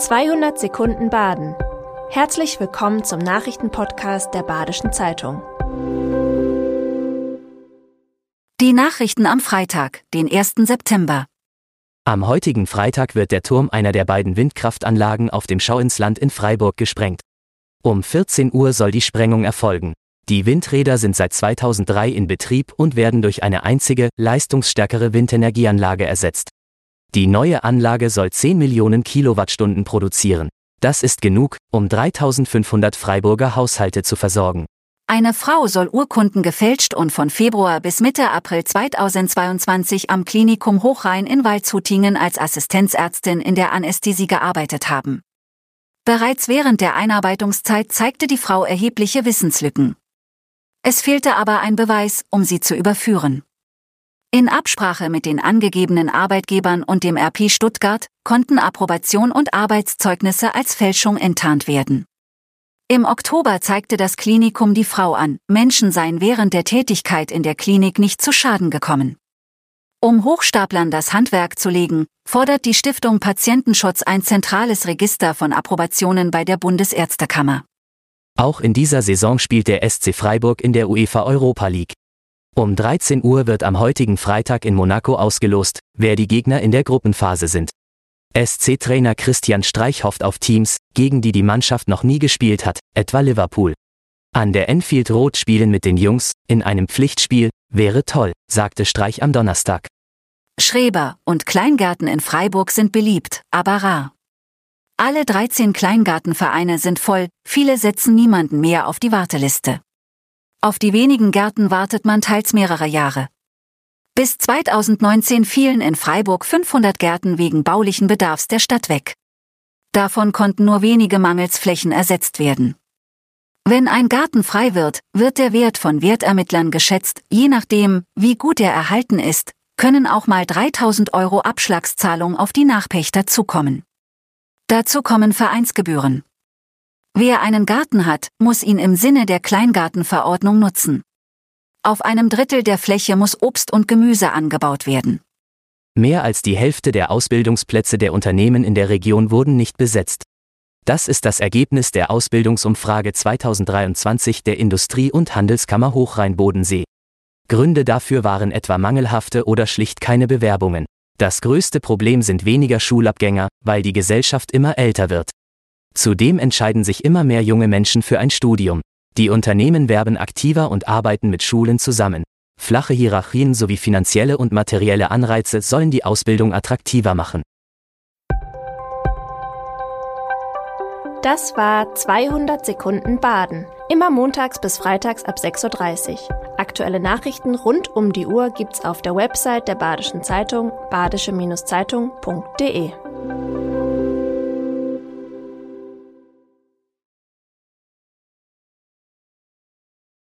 200 Sekunden Baden. Herzlich willkommen zum Nachrichtenpodcast der Badischen Zeitung. Die Nachrichten am Freitag, den 1. September. Am heutigen Freitag wird der Turm einer der beiden Windkraftanlagen auf dem Schauinsland in Freiburg gesprengt. Um 14 Uhr soll die Sprengung erfolgen. Die Windräder sind seit 2003 in Betrieb und werden durch eine einzige, leistungsstärkere Windenergieanlage ersetzt. Die neue Anlage soll 10 Millionen Kilowattstunden produzieren. Das ist genug, um 3500 Freiburger Haushalte zu versorgen. Eine Frau soll Urkunden gefälscht und von Februar bis Mitte April 2022 am Klinikum Hochrhein in Waldshutingen als Assistenzärztin in der Anästhesie gearbeitet haben. Bereits während der Einarbeitungszeit zeigte die Frau erhebliche Wissenslücken. Es fehlte aber ein Beweis, um sie zu überführen. In Absprache mit den angegebenen Arbeitgebern und dem RP Stuttgart konnten Approbation und Arbeitszeugnisse als Fälschung enttarnt werden. Im Oktober zeigte das Klinikum die Frau an, Menschen seien während der Tätigkeit in der Klinik nicht zu Schaden gekommen. Um Hochstaplern das Handwerk zu legen, fordert die Stiftung Patientenschutz ein zentrales Register von Approbationen bei der Bundesärztekammer. Auch in dieser Saison spielt der SC Freiburg in der UEFA Europa League. Um 13 Uhr wird am heutigen Freitag in Monaco ausgelost, wer die Gegner in der Gruppenphase sind. SC-Trainer Christian Streich hofft auf Teams, gegen die die Mannschaft noch nie gespielt hat, etwa Liverpool. An der Enfield Road spielen mit den Jungs, in einem Pflichtspiel, wäre toll, sagte Streich am Donnerstag. Schreber und Kleingärten in Freiburg sind beliebt, aber rar. Alle 13 Kleingartenvereine sind voll, viele setzen niemanden mehr auf die Warteliste. Auf die wenigen Gärten wartet man teils mehrere Jahre. Bis 2019 fielen in Freiburg 500 Gärten wegen baulichen Bedarfs der Stadt weg. Davon konnten nur wenige Mangelsflächen ersetzt werden. Wenn ein Garten frei wird, wird der Wert von Wertermittlern geschätzt, je nachdem, wie gut er erhalten ist, können auch mal 3000 Euro Abschlagszahlung auf die Nachpächter zukommen. Dazu kommen Vereinsgebühren. Wer einen Garten hat, muss ihn im Sinne der Kleingartenverordnung nutzen. Auf einem Drittel der Fläche muss Obst und Gemüse angebaut werden. Mehr als die Hälfte der Ausbildungsplätze der Unternehmen in der Region wurden nicht besetzt. Das ist das Ergebnis der Ausbildungsumfrage 2023 der Industrie- und Handelskammer Hochrhein-Bodensee. Gründe dafür waren etwa mangelhafte oder schlicht keine Bewerbungen. Das größte Problem sind weniger Schulabgänger, weil die Gesellschaft immer älter wird. Zudem entscheiden sich immer mehr junge Menschen für ein Studium. Die Unternehmen werben aktiver und arbeiten mit Schulen zusammen. Flache Hierarchien sowie finanzielle und materielle Anreize sollen die Ausbildung attraktiver machen. Das war 200 Sekunden Baden. Immer montags bis freitags ab 6.30 Uhr. Aktuelle Nachrichten rund um die Uhr gibt's auf der Website der Badischen Zeitung badische-zeitung.de.